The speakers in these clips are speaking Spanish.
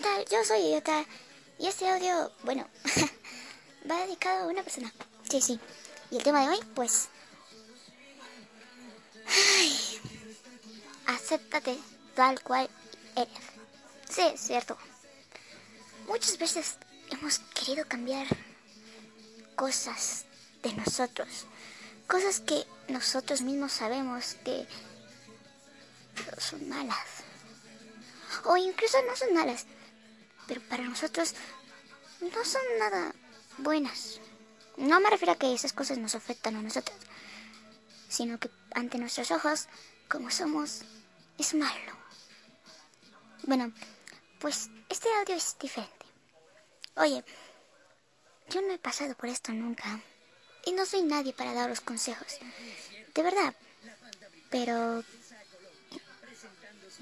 ¿qué tal? Yo soy Idiota. Y este audio, bueno, va dedicado a una persona. Sí, sí. Y el tema de hoy, pues... Ay, acéptate tal cual eres. Sí, es cierto. Muchas veces hemos querido cambiar cosas de nosotros. Cosas que nosotros mismos sabemos que son malas. O incluso no son malas. Pero para nosotros no son nada buenas. No me refiero a que esas cosas nos afectan a nosotros. Sino que ante nuestros ojos, como somos, es malo. Bueno, pues este audio es diferente. Oye, yo no he pasado por esto nunca. Y no soy nadie para daros consejos. De verdad. Pero...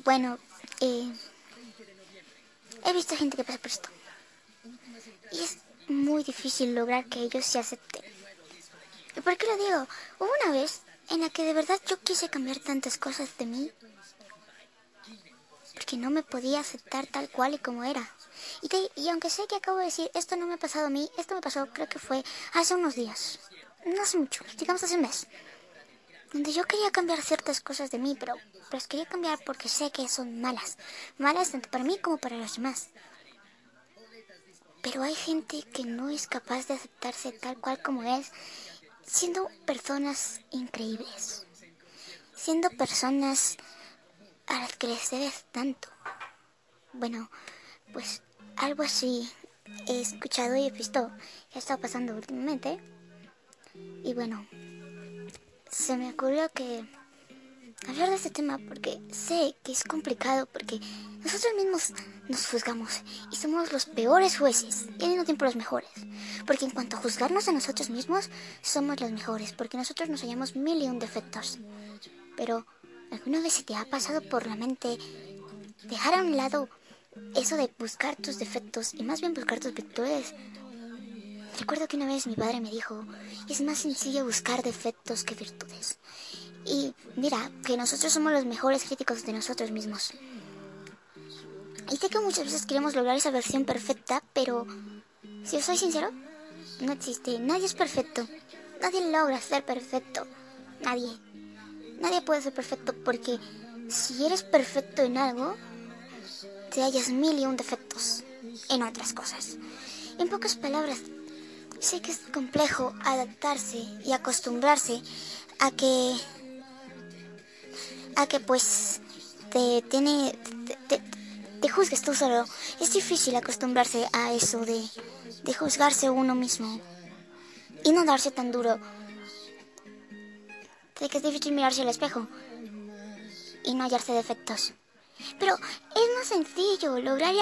Bueno, eh, he visto gente que pasa por esto. Y es muy difícil lograr que ellos se acepten. ¿Y por qué lo digo? Hubo una vez en la que de verdad yo quise cambiar tantas cosas de mí. Porque no me podía aceptar tal cual y como era. Y, aunque sé que acabo de decir, esto no me ha pasado a mí, esto me pasó creo que fue hace unos días. No hace mucho, digamos hace un mes. Donde yo quería cambiar ciertas cosas de mí, pero las quería cambiar porque sé que son malas. Malas tanto para mí como para los demás. Pero hay gente que no es capaz de aceptarse tal cual como es, siendo personas increíbles. Siendo personas a las que les debes tanto. Bueno, pues algo así he escuchado y he visto que ha estado pasando últimamente. Y bueno, se me ocurrió que hablar de este tema porque sé que es complicado porque nosotros mismos nos juzgamos y somos los peores jueces y al mismo tiempo los mejores. Porque en cuanto a juzgarnos a nosotros mismos, somos los mejores porque nosotros nos hallamos mil y un defectos. Pero, ¿alguna vez se te ha pasado por la mente dejar a un lado eso de buscar tus defectos y más bien buscar tus virtudes? Recuerdo que una vez mi padre me dijo, es más sencillo buscar defectos que virtudes. Y mira, que nosotros somos los mejores críticos de nosotros mismos. Y sé que muchas veces queremos lograr esa versión perfecta, pero si os soy sincero, no existe. Nadie es perfecto. Nadie logra ser perfecto. Nadie. Nadie puede ser perfecto porque si eres perfecto en algo, te hallas mil y un defectos en otras cosas. En pocas palabras, sé que es complejo adaptarse y acostumbrarse a que a que pues te tiene te, te, juzgues tú solo. Es difícil acostumbrarse a eso de, de juzgarse uno mismo y no darse tan duro. De que es difícil mirarse al espejo y no hallarse defectos. Pero es más sencillo lograr y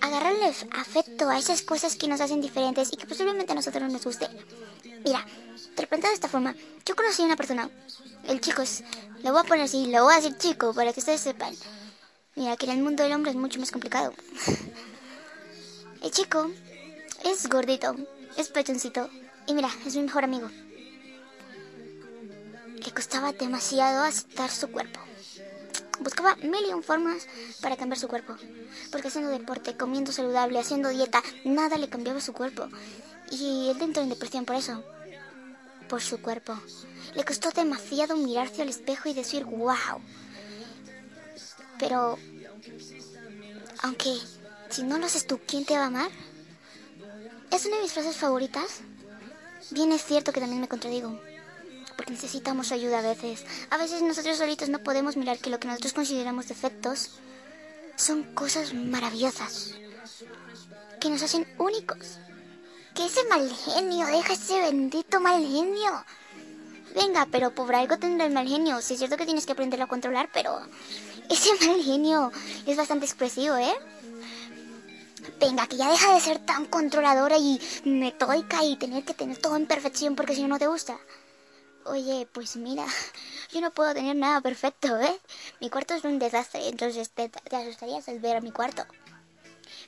agarrarle afecto a esas cosas que nos hacen diferentes y que posiblemente a nosotros no nos guste. Mira, te de esta forma. Yo conocí a una persona, el chico es, lo voy a poner así, lo voy a decir chico para que ustedes sepan. Mira, que en el mundo del hombre es mucho más complicado. el chico es gordito, es pechoncito y mira, es mi mejor amigo. Le costaba demasiado aceptar su cuerpo. Buscaba mil y un formas para cambiar su cuerpo. Porque haciendo deporte, comiendo saludable, haciendo dieta, nada le cambiaba su cuerpo. Y él entró en depresión por eso. Por su cuerpo. Le costó demasiado mirarse al espejo y decir, wow. Pero, aunque si no lo haces tú, ¿quién te va a amar? Es una de mis frases favoritas. Bien es cierto que también me contradigo necesitamos ayuda a veces. A veces nosotros solitos no podemos mirar que lo que nosotros consideramos defectos son cosas maravillosas, que nos hacen únicos. Que ese mal genio, deja ese bendito mal genio. Venga, pero por algo tendrá el mal genio. Sí es cierto que tienes que aprenderlo a controlar, pero ese mal genio es bastante expresivo, ¿eh? Venga, que ya deja de ser tan controladora y metódica y tener que tener todo en perfección porque si no, no te gusta. Oye, pues mira, yo no puedo tener nada perfecto, ¿eh? Mi cuarto es un desastre, entonces te, asustarías al ver a mi cuarto.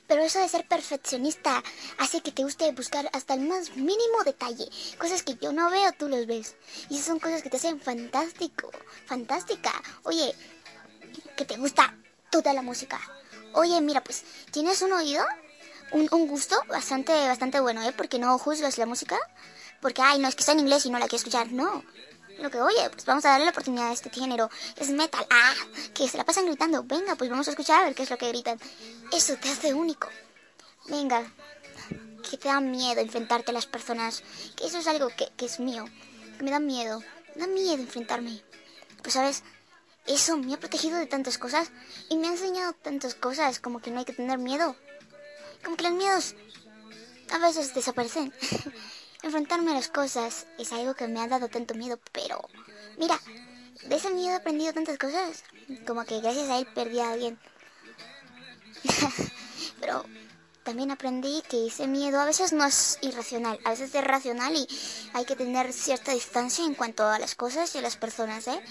Pero eso de ser perfeccionista hace que te guste buscar hasta el más mínimo detalle. Cosas que yo no veo, tú los ves. Y son cosas que te hacen fantástico, fantástica. Oye, que te gusta toda la música. Oye, mira, pues, ¿tienes un oído? Un, un gusto bastante, bastante bueno, ¿eh? Porque no juzgas la música. Porque, ay, no, es que está en inglés y no la quiero escuchar. No. Lo que, oye, pues vamos a darle la oportunidad a este género. Es metal. Ah, que se la pasan gritando. Venga, pues vamos a escuchar a ver qué es lo que gritan. Eso te hace único. Venga, que te da miedo enfrentarte a las personas. Que eso es algo que, que es mío. Que me da miedo. Me da miedo enfrentarme. Pues, ¿sabes? Eso me ha protegido de tantas cosas y me ha enseñado tantas cosas como que no hay que tener miedo. Como que los miedos a veces desaparecen. Enfrentarme a las cosas es algo que me ha dado tanto miedo, pero mira, de ese miedo he aprendido tantas cosas. Como que gracias a él perdí a alguien. pero también aprendí que ese miedo a veces no es irracional, a veces es racional y hay que tener cierta distancia en cuanto a las cosas y a las personas, ¿eh?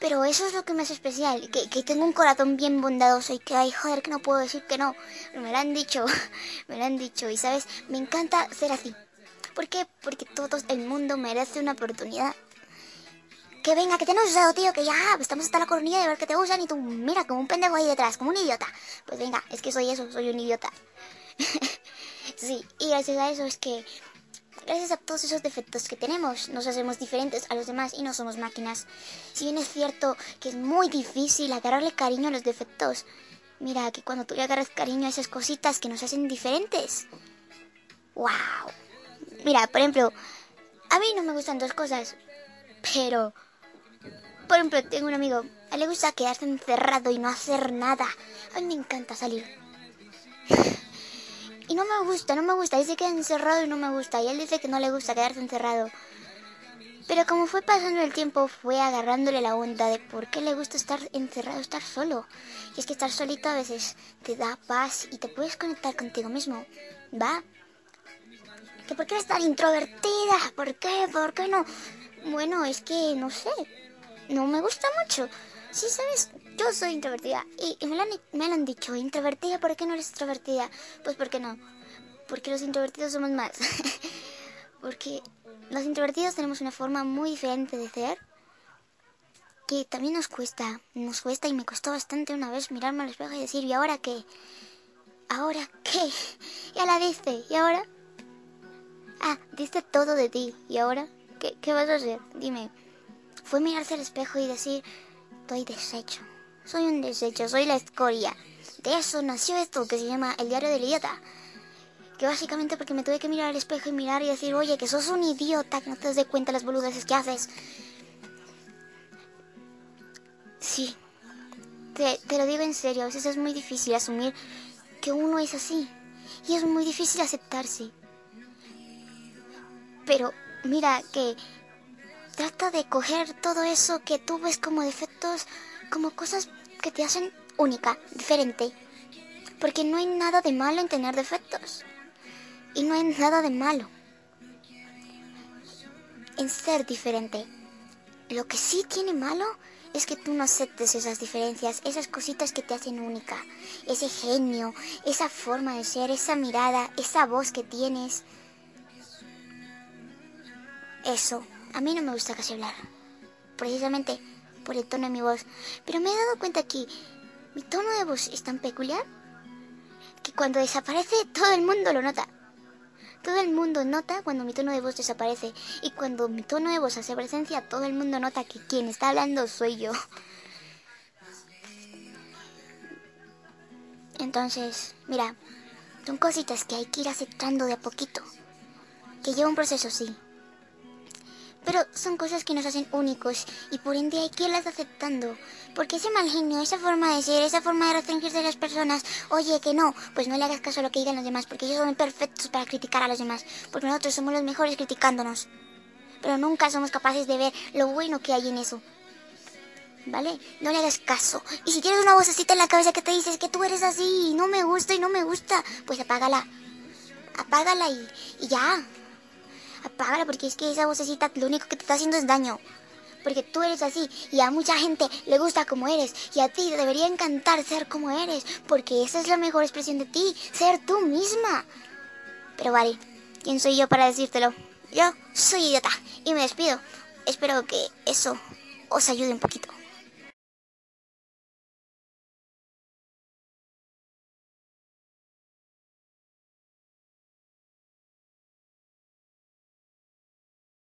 Pero eso es lo que me hace especial, que, que tengo un corazón bien bondadoso y que, ay, joder, que no puedo decir que no. me lo han dicho, me lo han dicho y, ¿sabes? Me encanta ser así. ¿Por qué? Porque todo el mundo merece una oportunidad. Que venga, que te han usado, tío, que ya pues, estamos hasta la coronilla de ver que te usan y tú, mira, como un pendejo ahí detrás, como un idiota. Pues venga, es que soy eso, soy un idiota. sí, y gracias a eso es que Gracias a todos esos defectos que tenemos, nos hacemos diferentes a los demás y no somos máquinas. Si bien es cierto que es muy difícil agarrarle cariño a los defectos, mira que cuando tú le agarras cariño a esas cositas que nos hacen diferentes. ¡Wow! Mira, por ejemplo, a mí no me gustan dos cosas, pero... Por ejemplo, tengo un amigo, a él le gusta quedarse encerrado y no hacer nada. A mí me encanta salir. Y no me gusta, no me gusta. Dice que encerrado y no me gusta. Y él dice que no le gusta quedarse encerrado. Pero como fue pasando el tiempo, fue agarrándole la onda de por qué le gusta estar encerrado, estar solo. Y es que estar solito a veces te da paz y te puedes conectar contigo mismo. ¿Va? ¿Que por qué eres tan introvertida? ¿Por qué? ¿Por qué no? Bueno, es que no sé. No me gusta mucho. Sí, sabes, yo soy introvertida y, me, lo han, me, han, dicho, introvertida, ¿por qué no eres extrovertida? Pues ¿por qué no? Porque los introvertidos somos más. Porque los introvertidos tenemos una forma muy diferente de ser que también nos cuesta, nos cuesta y me costó bastante una vez mirarme al espejo y decir, ¿y ahora qué? ¿Ahora qué? Ya la diste, ¿y ahora? Ah, diste todo de ti, ¿y ahora? ¿Qué, qué vas a hacer? Dime. Fue mirarse al espejo y decir, estoy deshecho. Soy un desecho, soy la escoria. De eso nació esto que se llama El diario del idiota. Que básicamente porque me tuve que mirar al espejo y mirar y decir, oye, que sos un idiota, que no te das de cuenta las boludeces que haces. Sí, te, te lo digo en serio, a veces es muy difícil asumir que uno es así. Y es muy difícil aceptarse. Pero mira que trata de coger todo eso que tú ves como defectos, como cosas que te hacen única, diferente. Porque no hay nada de malo en tener defectos. Y no hay nada de malo en ser diferente. Lo que sí tiene malo es que tú no aceptes esas diferencias, esas cositas que te hacen única, ese genio, esa forma de ser, esa mirada, esa voz que tienes. Eso, a mí no me gusta casi hablar. Precisamente por el tono de mi voz. Pero me he dado cuenta que mi tono de voz es tan peculiar que cuando desaparece todo el mundo lo nota. Todo el mundo nota cuando mi tono de voz desaparece y cuando mi tono de voz hace presencia, todo el mundo nota que quien está hablando soy yo. Entonces, mira, son cositas que hay que ir aceptando de a poquito. Que lleva un proceso, sí, pero son cosas que nos hacen únicos y por ende hay que irlas aceptando. Porque ese mal genio, esa forma de ser, esa forma de restringirse a las personas, oye, que no, pues no le hagas caso a lo que digan los demás, porque ellos son perfectos para criticar a los demás, porque nosotros somos los mejores criticándonos. Pero nunca somos capaces de ver lo bueno que hay en eso. ¿Vale? No le hagas caso. Y si tienes una vocecita en la cabeza que te dices que tú eres así y no me gusta y no me gusta, pues apágala. Apágala y, y ya apágala porque es que esa vocecita lo único que te está haciendo es daño. Porque tú eres así y a mucha gente le gusta como eres y a ti te debería encantar ser como eres porque esa es la mejor expresión de ti, ser tú misma. Pero vale, ¿quién soy yo para decírtelo? Yo soy idiota y me despido. Espero que eso os ayude un poquito.